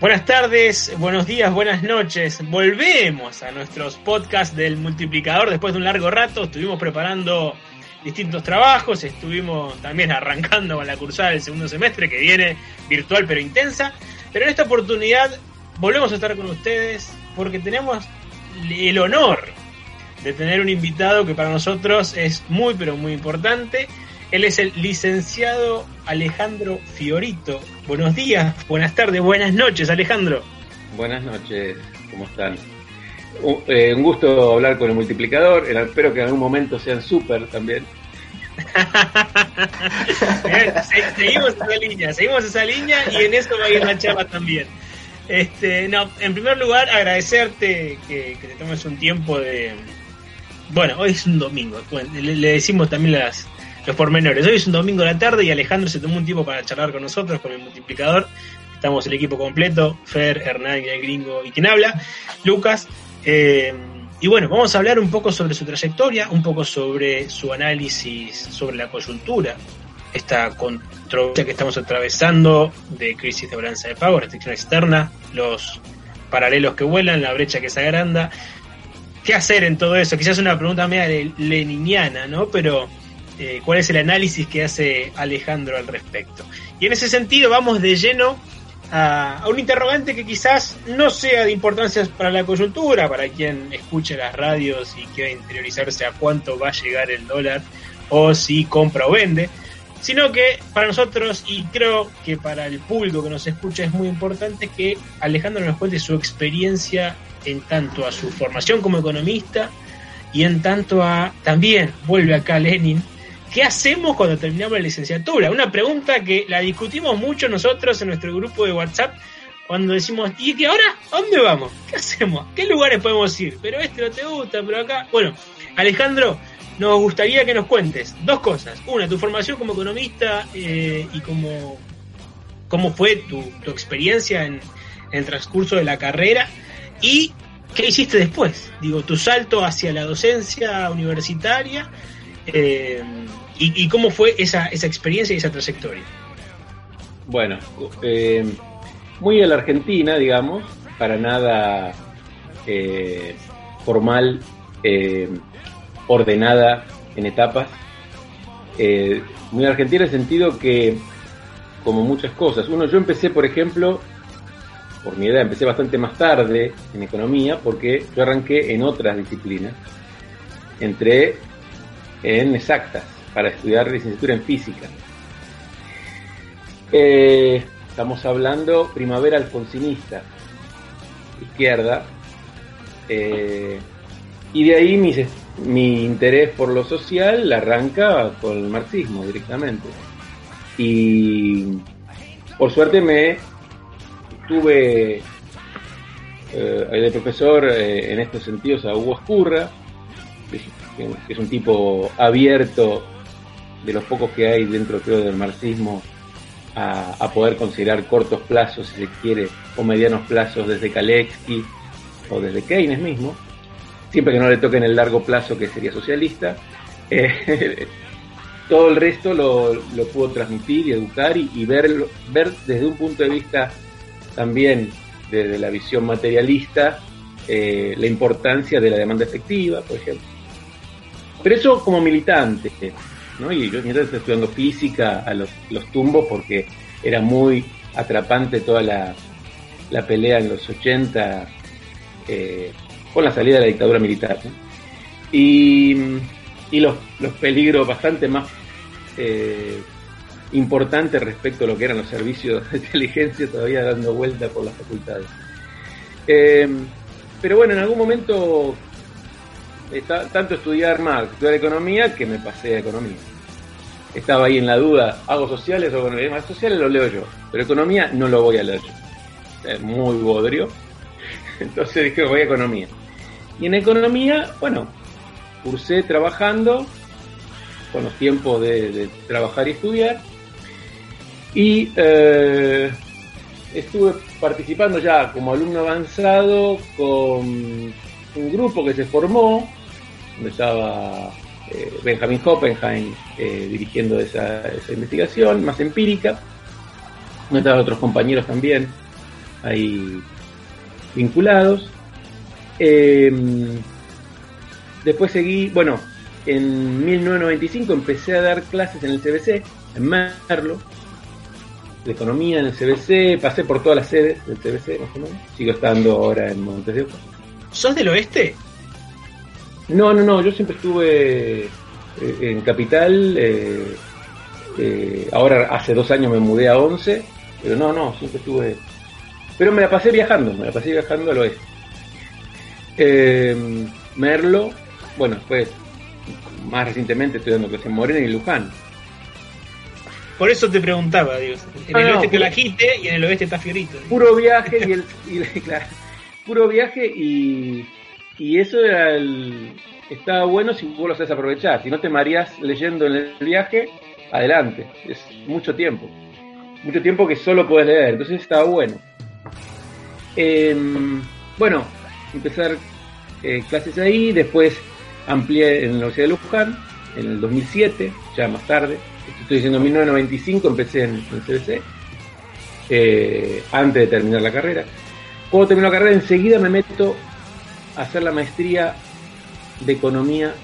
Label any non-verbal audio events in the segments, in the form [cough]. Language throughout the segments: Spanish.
Buenas tardes, buenos días, buenas noches. Volvemos a nuestros podcasts del multiplicador después de un largo rato. Estuvimos preparando distintos trabajos, estuvimos también [laughs] arrancando con la cursada del segundo semestre que viene virtual pero intensa. Pero en esta oportunidad volvemos a estar con ustedes porque tenemos el honor de tener un invitado que para nosotros es muy pero muy importante. Él es el licenciado Alejandro Fiorito. Buenos días, buenas tardes, buenas noches, Alejandro. Buenas noches, ¿cómo están? Un, eh, un gusto hablar con el multiplicador. Espero que en algún momento sean súper también. [laughs] seguimos esa línea, seguimos esa línea y en eso va a ir la charla también. Este, no, en primer lugar, agradecerte que, que te tomes un tiempo de. Bueno, hoy es un domingo, le, le decimos también las, los pormenores. Hoy es un domingo de la tarde y Alejandro se tomó un tiempo para charlar con nosotros, con el multiplicador. Estamos el equipo completo, Fer, Hernán, el gringo y quien habla, Lucas. Eh, y bueno, vamos a hablar un poco sobre su trayectoria, un poco sobre su análisis sobre la coyuntura, esta controversia que estamos atravesando de crisis de balanza de pago, restricción externa, los paralelos que vuelan, la brecha que se agranda. ¿Qué hacer en todo eso? Quizás una pregunta media leniniana, ¿no? Pero eh, cuál es el análisis que hace Alejandro al respecto. Y en ese sentido vamos de lleno a, un interrogante que quizás no sea de importancia para la coyuntura, para quien escuche las radios y quiera interiorizarse a cuánto va a llegar el dólar o si compra o vende, sino que para nosotros y creo que para el público que nos escucha es muy importante que Alejandro nos cuente su experiencia en tanto a su formación como economista y en tanto a también vuelve acá Lenin ¿Qué hacemos cuando terminamos la licenciatura? Una pregunta que la discutimos mucho nosotros en nuestro grupo de WhatsApp cuando decimos, ¿y qué ahora? ¿A dónde vamos? ¿Qué hacemos? ¿Qué lugares podemos ir? Pero este no te gusta, pero acá. Bueno, Alejandro, nos gustaría que nos cuentes dos cosas. Una, tu formación como economista eh, y como cómo fue tu, tu experiencia en, en el transcurso de la carrera y qué hiciste después. Digo, tu salto hacia la docencia universitaria. Eh, y, cómo fue esa, esa experiencia y esa trayectoria? Bueno, eh, muy a la Argentina, digamos, para nada eh, formal, ordenada en etapas. Muy argentina en el sentido que, como muchas cosas, uno, yo empecé, por ejemplo, por mi edad, empecé bastante más tarde en economía, porque yo arranqué en otras disciplinas. Entré en exactas para estudiar licenciatura en física. Eh, estamos hablando primavera alfonsinista, izquierda, eh, y de ahí mi, mi, interés por lo social arranca con el marxismo directamente. Y por suerte me tuve eh, profesor eh, en estos sentidos a Hugo Escurra, que es un tipo abierto de los pocos que hay dentro del marxismo a, poder considerar cortos plazos si se quiere o medianos plazos desde Kaletsky o desde Keynes mismo siempre que no le toquen el largo plazo que sería socialista eh, [laughs] todo el resto lo, lo, pudo transmitir y educar y, y ver, ver desde un punto de vista también desde la visión materialista eh, la importancia de la demanda efectiva por ejemplo pero eso como militante ¿no? Y yo mientras estoy estudiando física a los, los tumbos porque era muy atrapante toda la, la pelea en los 80 eh, con la salida de la dictadura militar. Y, y los, los, peligros bastante más eh, importantes respecto a lo que eran los servicios de inteligencia todavía dando vuelta por las facultades. Eh, pero bueno, en algún momento Está, tanto estudiar Marx, estudiar economía, que me pasé a economía. Estaba ahí en la duda, ¿hago sociales o economía? Más sociales lo leo yo, pero economía no lo voy a leer yo. Es muy bodrio. [laughs] Entonces dije, voy a economía. Y en economía, bueno, cursé trabajando, con los tiempos de, de trabajar y estudiar. Y eh, estuve participando ya como alumno avanzado con un grupo que se formó donde estaba eh, Benjamin Hoppenheim eh, dirigiendo esa, esa, investigación más empírica, donde estaban otros compañeros también, ahí vinculados. Eh, después seguí, bueno, en 1995 empecé a dar clases en el CBC, en Merlo, de economía en el CBC, pasé por todas las sedes del CBC, más o menos. Sigo estando ahora en Montes de Oca. ¿Sos del oeste? No, no, no, yo siempre estuve eh, en Capital. Eh, eh, ahora hace dos años me mudé a 11, pero no, no, siempre estuve. Pero me la pasé viajando, me la pasé viajando al oeste. Merlo, bueno, después, más recientemente estoy dando clases en Morena y Luján. Por eso te preguntaba, Dios. En el oeste te la y en el oeste está Fiorito. Puro viaje y el. [laughs] claro, puro viaje y. Y eso era el. Estaba bueno si vos lo sabes aprovechar. Si no te marías leyendo en el viaje, adelante. Es mucho tiempo. Mucho tiempo que solo puedes leer. Entonces estaba bueno. Em, bueno, empezar eh, clases ahí. Después amplié en la Universidad de Luján en el 2007, ya más tarde estoy diciendo 1995, empecé en, el CBC, eh, antes de terminar la carrera. Cuando termino la carrera, enseguida me meto hacer la maestría de economía,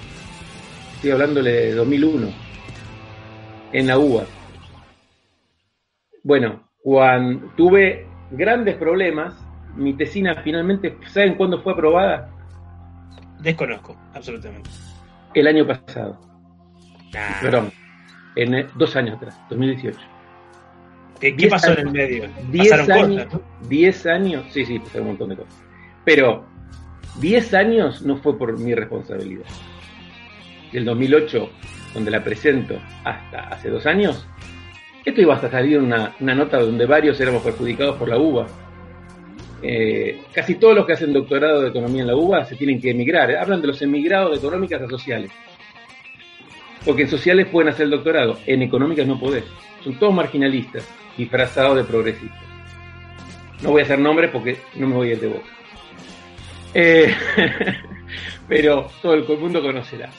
estoy hablándole de 2001, en la UBA. Bueno, cuando tuve grandes problemas, mi tesina finalmente, ¿saben cuándo fue aprobada? Desconozco, absolutamente. El año pasado. Perdón en dos años atrás, 2018. ¿Qué, pasó en el medio? 10 años, 10 años, sí, sí, pasaron un montón de cosas. Pero 10 años no fue por mi responsabilidad. Del 2008, donde la presento, hasta hace dos años, esto iba hasta salir una, una nota donde varios éramos perjudicados por la UBA. Eh, casi todos los que hacen doctorado de economía en la UBA se tienen que emigrar. Hablan de los emigrados de económicas a sociales. Porque en sociales pueden hacer el doctorado, en económicas no podés. Son todos marginalistas, disfrazados de progresistas. No voy a hacer nombres porque no me voy a ir de boca. Eh, [laughs] pero todo el mundo conocerá.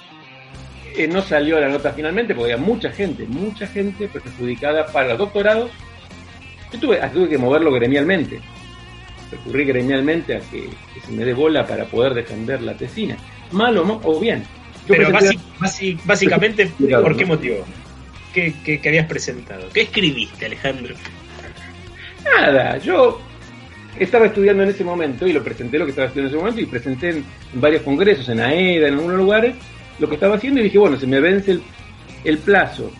Eh, no salió la nota finalmente porque había mucha gente, mucha gente perjudicada para los doctorados. Yo tuve, tuve que moverlo gremialmente. Recurrí gremialmente a que, se me dé bola para poder defender la tesina. Malo o bien. Pero básicamente, [laughs] ¿por qué motivo? ¿Qué, qué, habías presentado? ¿Qué escribiste, Alejandro? Nada, yo estaba estudiando en ese momento y lo presenté lo que estaba estudiando en ese momento y presenté en varios congresos, en AEDA, en algunos lugares, lo que estaba haciendo y dije, bueno, se me vence el, plazo.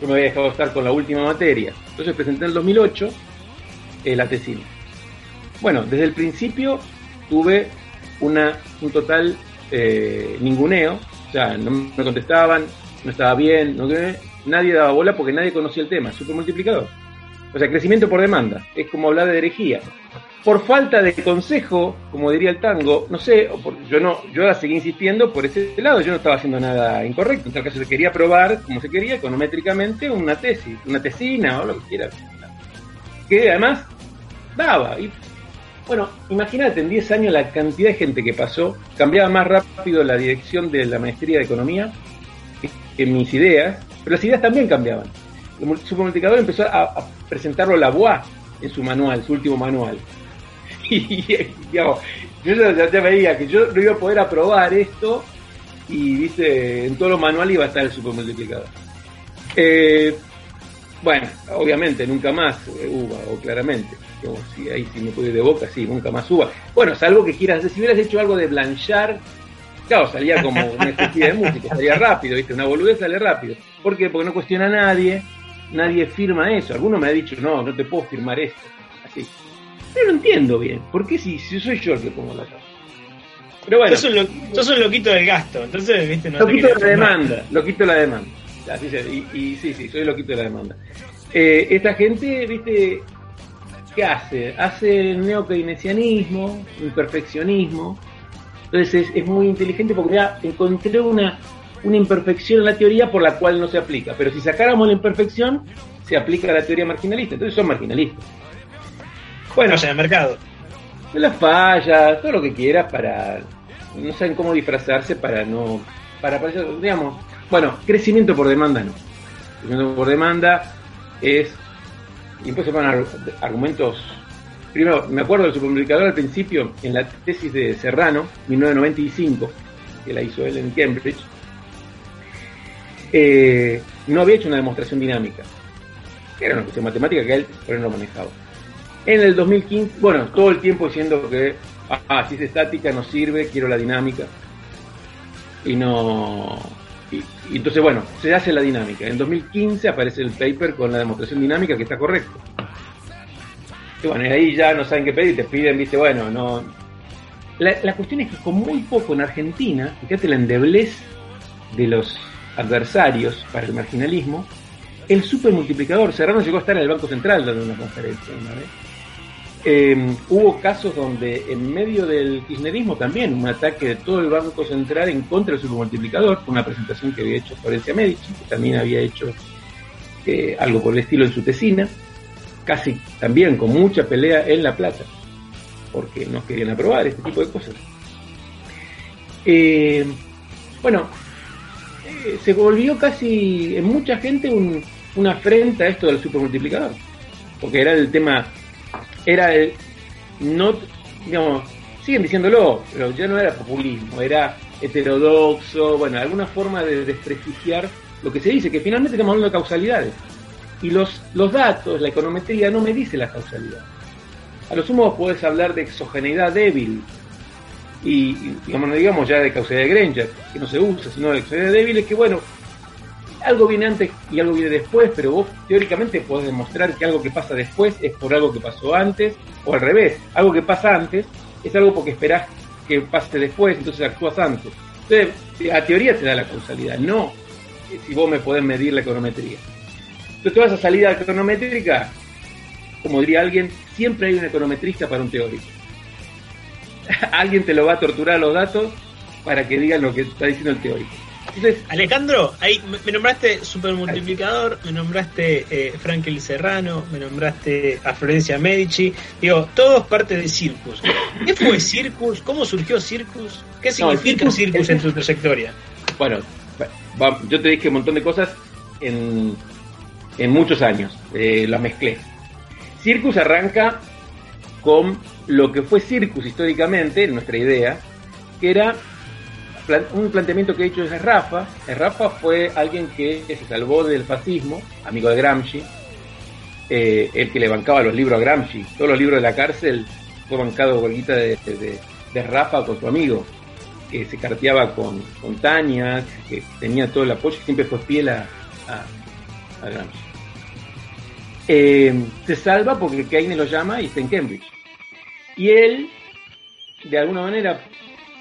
Yo me había dejado estar con la última materia. Entonces presenté en el 2008 eh, la tesina. Bueno, desde el principio tuve una, un total eh, ninguneo, o sea, no me contestaban, no estaba bien, no, nadie daba bola porque nadie conocía el tema, super multiplicador. O sea, crecimiento por demanda, es como hablar de herejía. Por falta de consejo, como diría el tango, no sé, yo no, yo ahora seguí insistiendo por ese lado, yo no estaba haciendo nada incorrecto, en tal caso se quería probar, como se quería, econométricamente, una tesis, una tesina o lo que quiera. Que además daba, y bueno, imagínate, en 10 años la cantidad de gente que pasó, cambiaba más rápido la dirección de la maestría de economía que, mis ideas, pero las ideas también cambiaban. El supermultiplicador empezó a, presentarlo la BOA en su manual, su último manual. [laughs] Y, digamos, yo ya, veía que yo no iba a poder aprobar esto y dice, en todos los manuales iba a estar el supermultiplicador. Eh, bueno, obviamente nunca más UBA, o claramente si ahí si me puede ir de boca, sí, nunca más suba. Bueno, salvo que quieras, si hubieras hecho algo de blanchar, claro, salía como una especie de música, salía rápido, ¿viste? Una boludez sale rápido. ¿Por qué? Porque no cuestiona a nadie, nadie firma eso. Alguno me ha dicho, no, no te puedo firmar esto. Así. Pero no entiendo bien, ¿por qué si, si soy yo el que pongo la cara? Pero bueno. Sos un, loquito del gasto, entonces, ¿viste? No loquito de la demanda, loquito de la demanda. Así y, y, sí, sí, soy loquito de la demanda. Eh, esta gente, viste, ¿qué hace? Hace neo-keynesianismo, imperfeccionismo. Entonces es, muy inteligente porque ya encontré una, una imperfección en la teoría por la cual no se aplica. Pero si sacáramos la imperfección, se aplica a la teoría marginalista. Entonces son marginalistas. Bueno, o sea, el mercado. Las fallas, todo lo que quieras para. No saben cómo disfrazarse para no. Para, digamos. Bueno, crecimiento por demanda no. Crecimiento por demanda es y después se ponen argumentos primero, me acuerdo del supermultiplicador al principio, en la tesis de Serrano, 1995, que la hizo él en Cambridge, no había hecho una demostración dinámica. Era una cuestión matemática que él, pero no manejaba. En el 2015, bueno, todo el tiempo diciendo que, ah, si es estática no sirve, quiero la dinámica. Y no... Y, entonces, bueno, se hace la dinámica. En 2015 aparece el paper con la demostración dinámica que está correcto. Y bueno, y ahí ya no saben qué pedir, te piden, viste, bueno, no... La, la cuestión es que con muy poco en Argentina, fíjate la endeblez de los adversarios para el marginalismo, el supermultiplicador, Serrano llegó a estar en el Banco Central dando una conferencia una vez. Eh, hubo casos donde en medio del kirchnerismo también, un ataque de todo el Banco Central en contra del supermultiplicador, una presentación que había hecho Florencia Medici, que también había hecho eh, algo por el estilo en su tesina, casi también con mucha pelea en La Plata, porque no querían aprobar este tipo de cosas. Eh, bueno, se volvió casi en mucha gente un, una afrenta a esto del supermultiplicador. Porque era el tema, era el, no, digamos, siguen diciéndolo, pero ya no era populismo, era heterodoxo, bueno, alguna forma de desprestigiar lo que se dice, que finalmente estamos hablando de causalidades. Y los, los datos, la econometría no me dice la causalidad. A lo sumo puedes hablar de exogeneidad débil, y, digamos, no digamos ya de causalidad de Granger, que no se usa, sino de causalidad débil, es que bueno, algo viene antes y algo viene después, pero vos teóricamente podés demostrar que algo que pasa después es por algo que pasó antes, o al revés, algo que pasa antes es algo porque esperás que pase después, entonces actúas antes. Entonces, a teoría te da la causalidad, no si vos me podés medir la econometría. Entonces, toda esa salida econométrica, como diría alguien, siempre hay un econometrista para un teórico. [laughs] alguien te lo va a torturar los datos para que digan lo que está diciendo el teórico. Alejandro, ahí me nombraste supermultiplicador, me nombraste eh, Frankel Serrano, me nombraste a Florencia Medici. Digo, todos parte de Circus. ¿Qué fue Circus? ¿Cómo surgió Circus? ¿Qué significa Circus, en tu trayectoria? Bueno, yo te dije un montón de cosas en, en muchos años. Eh, las mezclé. Circus arranca con lo que fue Circus históricamente, nuestra idea, que era un planteamiento que ha hecho es Rafa. Rafa fue alguien que, se salvó del fascismo, amigo de Gramsci, eh, el que le bancaba los libros a Gramsci. Todos los libros de la cárcel fue bancado bolita de, de, Rafa con su amigo, que se carteaba con, con que tenía todo el apoyo y siempre fue fiel a, a, Gramsci. Eh, se salva porque Keynes lo llama y está en Cambridge. Y él, de alguna manera,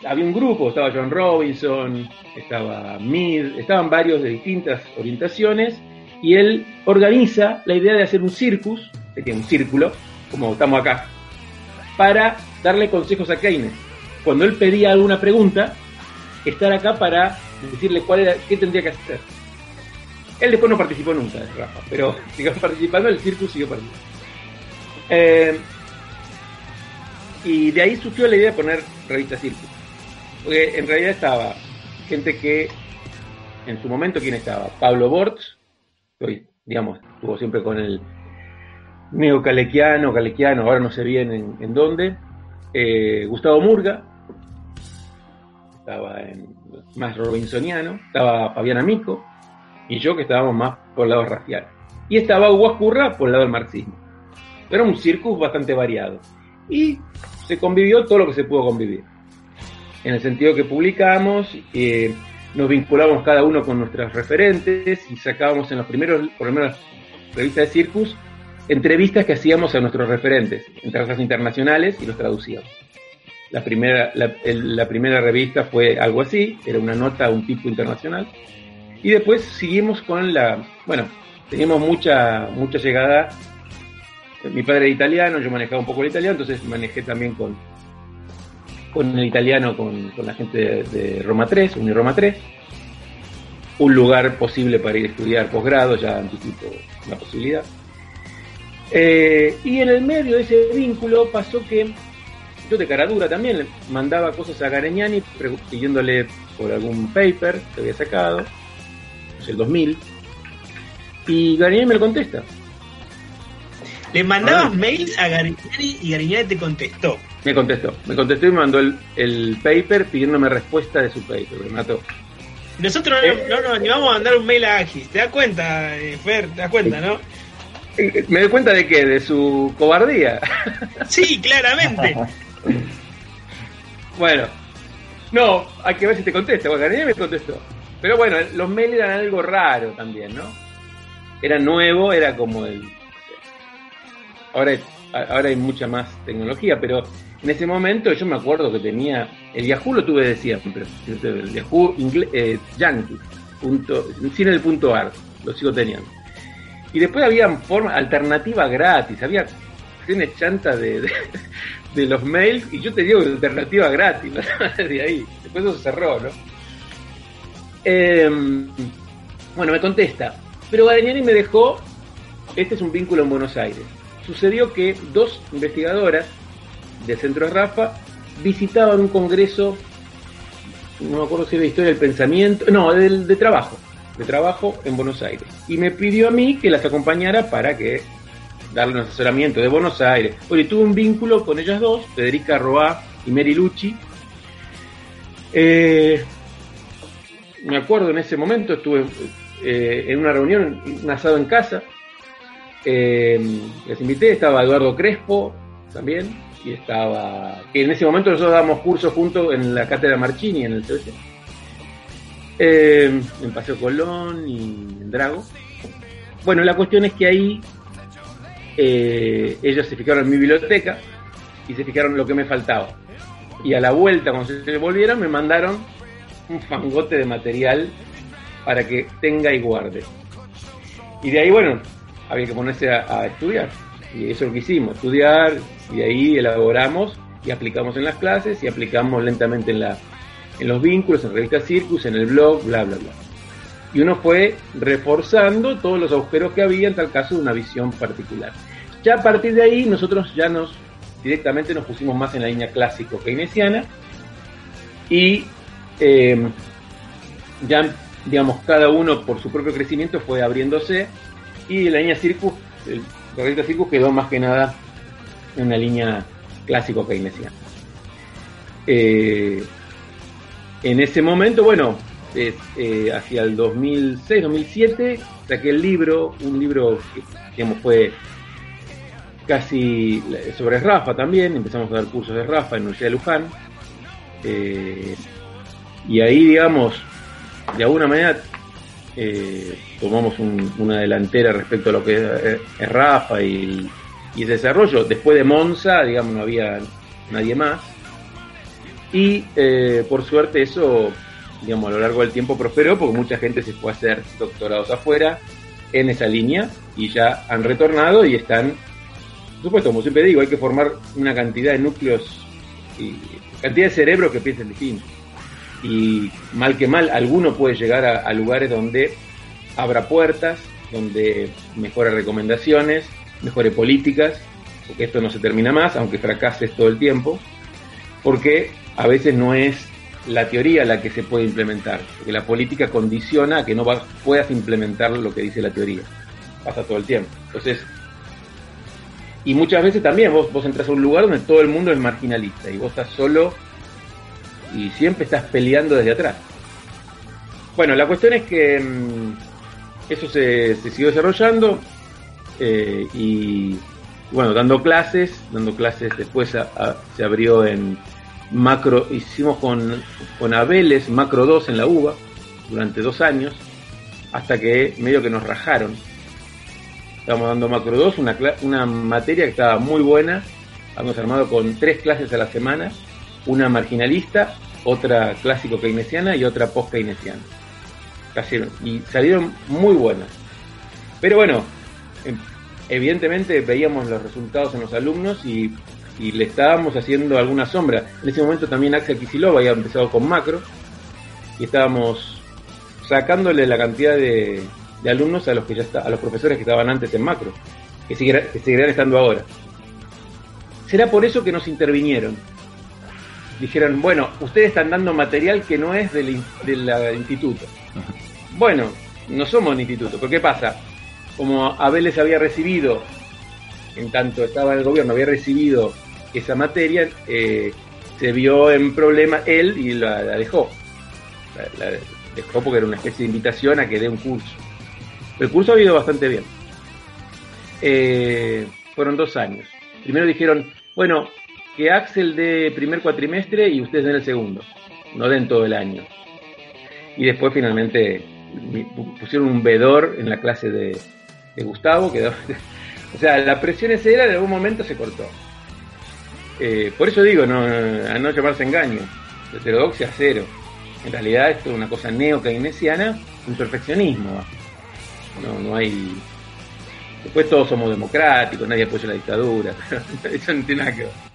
había un grupo, estaba John Robinson, estaba Mead, estaban varios de distintas orientaciones, y él organiza la idea de hacer un circus, que un círculo, como estamos acá, para darle consejos a Keynes. Cuando él pedía alguna pregunta, estar acá para decirle cuál era, qué tendría que hacer. Él después no participó nunca, Rafa, pero siguió participando, el circus siguió participando. Eh, y de ahí surgió la idea de poner revista Circus. Porque en realidad estaba gente que, en su momento, ¿quién estaba? Pablo Bortz, que hoy, digamos, estuvo siempre con el neocalequiano, calequiano, ahora no sé bien en, dónde. Eh, Gustavo Murga, estaba en, más robinsoniano, estaba Fabián Amico, y yo que estábamos más por el lado racial. Y estaba Hugo Ascurra por el lado del marxismo. Era un circus bastante variado. Y se convivió todo lo que se pudo convivir en el sentido que publicamos, eh, nos vinculamos cada uno con nuestras referentes y sacábamos en los primeros, por lo menos, revistas de Circus, entrevistas que hacíamos a nuestros referentes, entre las internacionales, y los traducíamos. La primera, la, primera revista fue algo así, era una nota a un tipo internacional. Y después seguimos con la, bueno, teníamos mucha, mucha llegada. Mi padre era italiano, yo manejaba un poco el italiano, entonces manejé también con, con el italiano, con, la gente de, Roma 3, Roma 3, un lugar posible para ir a estudiar posgrado, ya anticipo la posibilidad. Eh, y en el medio de ese vínculo pasó que yo de cara dura también mandaba cosas a Gareñani pidiéndole por algún paper que había sacado, el 2000, y Gareñani me lo contesta. Le mandabas mails a Garignani y Garignani te contestó. Me contestó, me contestó y me mandó el, el paper pidiéndome respuesta de su paper, me mató. Nosotros no, no nos animamos a mandar un mail a Agis, ¿te das cuenta, eh, Fer? ¿Te das cuenta, no? Eh, ¿Me doy cuenta de qué? De su cobardía. [laughs] Sí, claramente. [laughs] bueno, no, hay que ver si te contesta. Bueno, Garignani me contestó. Pero bueno, los mails eran algo raro también, ¿no? Era nuevo, era como el... Ahora, ahora hay mucha más tecnología, pero en ese momento yo me acuerdo que tenía... El Yahoo lo tuve de siempre, el Yahoo eh, Yankee, punto, sin el punto AR, lo sigo teniendo. Y después había forma alternativa gratis, había tiene chanta de, de, [laughs] los mails y yo te digo alternativa gratis, [laughs] de ahí. Después eso cerró, ¿no? Em, bueno, me contesta, pero Garignani me dejó, este es un vínculo en Buenos Aires. Sucedió que dos investigadoras del Centro Rafa visitaban un congreso, no me acuerdo si era de historia del pensamiento, no, de, de trabajo, de trabajo en Buenos Aires. Y me pidió a mí que las acompañara para que darle un asesoramiento de Buenos Aires. Oye, tuve un vínculo con ellas dos, Federica Roa y Mary Lucci. Eh, me acuerdo en ese momento, estuve eh, en una reunión, un asado en casa. Eh, les invité, estaba Eduardo Crespo también, y estaba. que en ese momento nosotros dábamos cursos juntos en la cátedra Marchini, en el CBC. Eh, en Paseo Colón y en Drago. Bueno, la cuestión es que ahí eh, ellos se fijaron en mi biblioteca y se fijaron lo que me faltaba. Y a la vuelta, cuando se volvieron, me mandaron un fangote de material para que tenga y guarde. Y de ahí, bueno, había que ponerse a, estudiar. Y eso es lo que hicimos, estudiar, y ahí elaboramos y aplicamos en las clases y aplicamos lentamente en, la, en los vínculos, en Revista Circus, en el blog, bla, bla, bla. Y uno fue reforzando todos los agujeros que había en tal caso de una visión particular. Ya a partir de ahí nosotros ya nos directamente nos pusimos más en la línea clásico keynesiana y eh, ya, digamos, cada uno por su propio crecimiento fue abriéndose y la línea Circus, el correcto Circus quedó más que nada en una línea clásico keynesiana. Eh, en ese momento, bueno, eh, hacia el 2006-2007 saqué el libro, un libro que digamos, fue casi sobre Rafa también, empezamos a dar cursos de Rafa en la Universidad de Luján. Eh, y ahí, digamos, de alguna manera eh, tomamos una delantera respecto a lo que es, Rafa y, y, ese desarrollo. Después de Monza, digamos, no había nadie más. Y eh, por suerte eso, digamos, a lo largo del tiempo prosperó porque mucha gente se fue a hacer doctorados afuera en esa línea y ya han retornado y están, por supuesto, como siempre digo, hay que formar una cantidad de núcleos y cantidad de cerebros que piensen distinto y mal que mal, alguno puede llegar a, lugares donde abra puertas, donde mejore recomendaciones, mejore políticas, porque esto no se termina más, aunque fracases todo el tiempo, porque a veces no es la teoría la que se puede implementar, porque la política condiciona a que no puedas implementar lo que dice la teoría, pasa todo el tiempo. Entonces, y muchas veces también vos, vos entras a un lugar donde todo el mundo es marginalista y vos estás solo y siempre estás peleando desde atrás. Bueno, la cuestión es que mm, eso se, siguió desarrollando eh, y bueno, dando clases, dando clases después se abrió en macro, hicimos con, con Abeles macro 2 en la UBA durante dos años, hasta que medio que nos rajaron. Estábamos dando macro 2, una, una materia que estaba muy buena, habíamos armado con tres clases a la semana una marginalista, otra clásico keynesiana y otra post keynesiana. Y salieron muy buenas. Pero bueno, em, evidentemente veíamos los resultados en los alumnos y, le estábamos haciendo alguna sombra. En ese momento también Axel Kisilov había empezado con macro y estábamos sacándole la cantidad de, alumnos a los que ya está, a los profesores que estaban antes en macro, que, que seguirán estando ahora. Será por eso que nos intervinieron, dijeron, bueno, ustedes están dando material que no es del, instituto. Bueno, no somos un instituto, pero ¿qué pasa? Como Abel les había recibido en tanto estaba en el gobierno, había recibido esa materia, eh, se vio en problema él y la, dejó. La, dejó porque era una especie de invitación a que dé un curso. El curso ha ido bastante bien. Eh, fueron dos años. Primero dijeron, bueno, que Axel dé primer cuatrimestre y ustedes den el segundo, no den todo el año. Y después finalmente pusieron un vedor en la clase de, Gustavo, quedó, [laughs] o sea, la presión esa era, en algún momento se cortó. Eh, por eso digo, no, a no llamarse engaño, heterodoxia cero. En realidad esto es una cosa neo-keynesiana, un perfeccionismo. No, no hay... Después todos somos democráticos, nadie apoya la dictadura, [laughs] eso no tiene nada que ver.